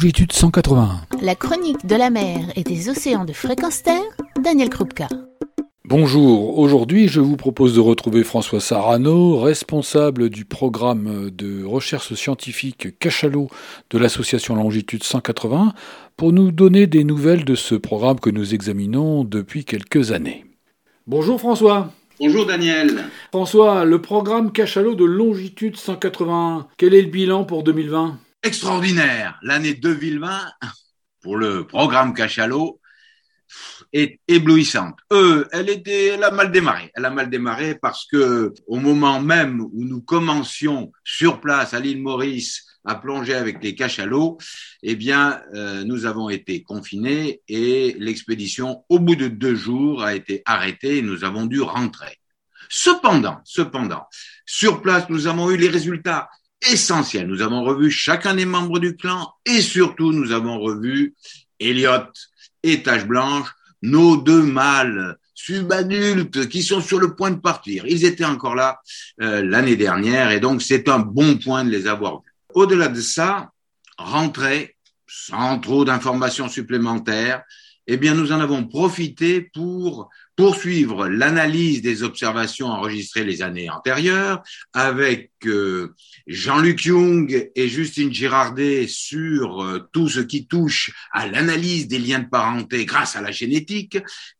longitude 181. La chronique de la mer et des océans de fréquence terre, Daniel Krupka. Bonjour, aujourd'hui je vous propose de retrouver François Sarano, responsable du programme de recherche scientifique Cachalot de l'association Longitude 180, pour nous donner des nouvelles de ce programme que nous examinons depuis quelques années. Bonjour François. Bonjour Daniel. François, le programme Cachalot de Longitude 181, quel est le bilan pour 2020 Extraordinaire. L'année 2020 pour le programme Cachalot est éblouissante. Euh, elle était, elle a mal démarré. Elle a mal démarré parce que au moment même où nous commencions sur place à l'île Maurice à plonger avec les cachalots, eh bien, euh, nous avons été confinés et l'expédition, au bout de deux jours, a été arrêtée et nous avons dû rentrer. Cependant, cependant, sur place, nous avons eu les résultats essentiels. Nous avons revu chacun des membres du clan et surtout, nous avons revu Elliot et Tache Blanche, nos deux mâles subadultes qui sont sur le point de partir. Ils étaient encore là euh, l'année dernière et donc c'est un bon point de les avoir vus. Au-delà de ça, rentrer sans trop d'informations supplémentaires, eh bien, nous en avons profité pour poursuivre l'analyse des observations enregistrées les années antérieures avec euh, Jean-Luc Young et Justine Girardet sur euh, tout ce qui touche à l'analyse des liens de parenté grâce à la génétique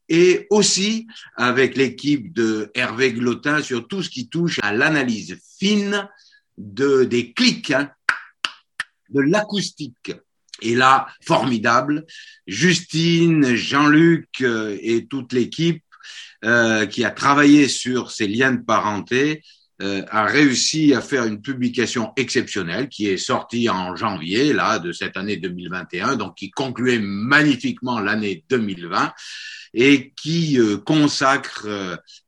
et aussi avec l'équipe de Hervé Glotin sur tout ce qui touche à l'analyse fine de, des clics, hein, de l'acoustique. Et là, formidable, Justine, Jean-Luc euh, et toute l'équipe euh, qui a travaillé sur ces liens de parenté euh, a réussi à faire une publication exceptionnelle qui est sortie en janvier là de cette année 2021, donc qui concluait magnifiquement l'année 2020 et qui euh, consacre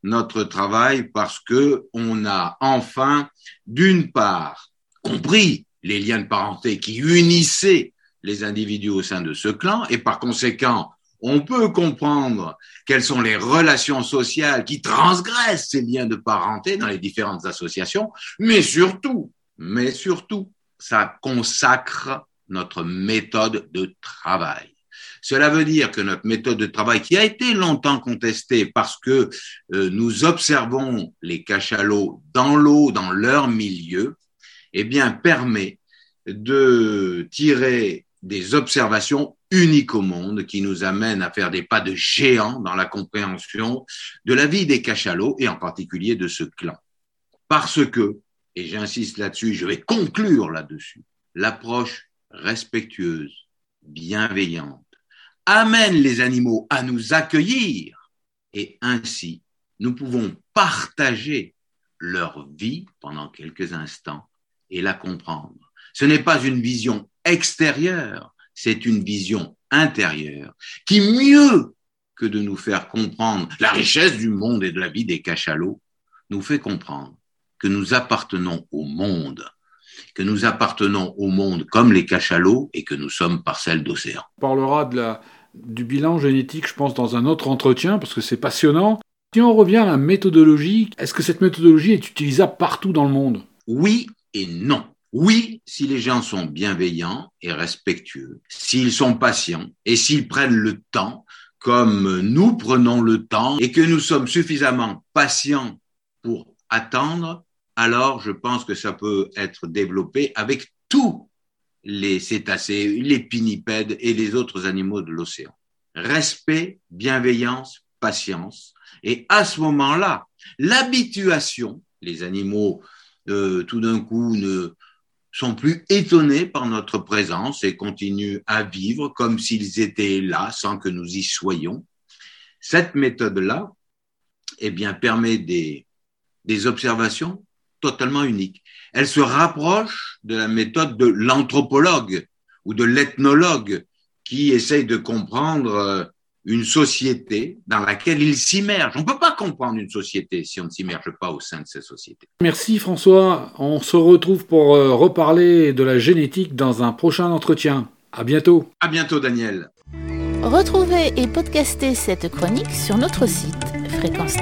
notre travail parce que on a enfin d'une part compris les liens de parenté qui unissaient les individus au sein de ce clan et par conséquent on peut comprendre quelles sont les relations sociales qui transgressent ces liens de parenté dans les différentes associations, mais surtout, mais surtout, ça consacre notre méthode de travail. Cela veut dire que notre méthode de travail, qui a été longtemps contestée parce que euh, nous observons les cachalots dans l'eau, dans leur milieu, eh bien, permet de tirer des observations uniques au monde qui nous amènent à faire des pas de géant dans la compréhension de la vie des cachalots et en particulier de ce clan. Parce que, et j'insiste là-dessus, je vais conclure là-dessus, l'approche respectueuse, bienveillante, amène les animaux à nous accueillir et ainsi nous pouvons partager leur vie pendant quelques instants et la comprendre. Ce n'est pas une vision extérieure, c'est une vision intérieure qui, mieux que de nous faire comprendre la richesse du monde et de la vie des cachalots, nous fait comprendre que nous appartenons au monde, que nous appartenons au monde comme les cachalots et que nous sommes parcelles d'océan. On parlera de la, du bilan génétique, je pense, dans un autre entretien, parce que c'est passionnant. Si on revient à la méthodologie, est-ce que cette méthodologie est utilisable partout dans le monde? Oui et non. Oui, si les gens sont bienveillants et respectueux, s'ils sont patients et s'ils prennent le temps, comme nous prenons le temps et que nous sommes suffisamment patients pour attendre, alors je pense que ça peut être développé avec tous les cétacés, les pinnipèdes et les autres animaux de l'océan. Respect, bienveillance, patience. Et à ce moment-là, l'habituation, les animaux euh, tout d'un coup ne, sont plus étonnés par notre présence et continuent à vivre comme s'ils étaient là sans que nous y soyons. Cette méthode-là, eh bien, permet des, des observations totalement uniques. Elle se rapproche de la méthode de l'anthropologue ou de l'ethnologue qui essaye de comprendre euh, une société dans laquelle il s'immerge. On ne peut pas comprendre une société si on ne s'immerge pas au sein de cette société. Merci François. On se retrouve pour euh, reparler de la génétique dans un prochain entretien. À bientôt. À bientôt Daniel. Retrouvez et podcastez cette chronique sur notre site fréquence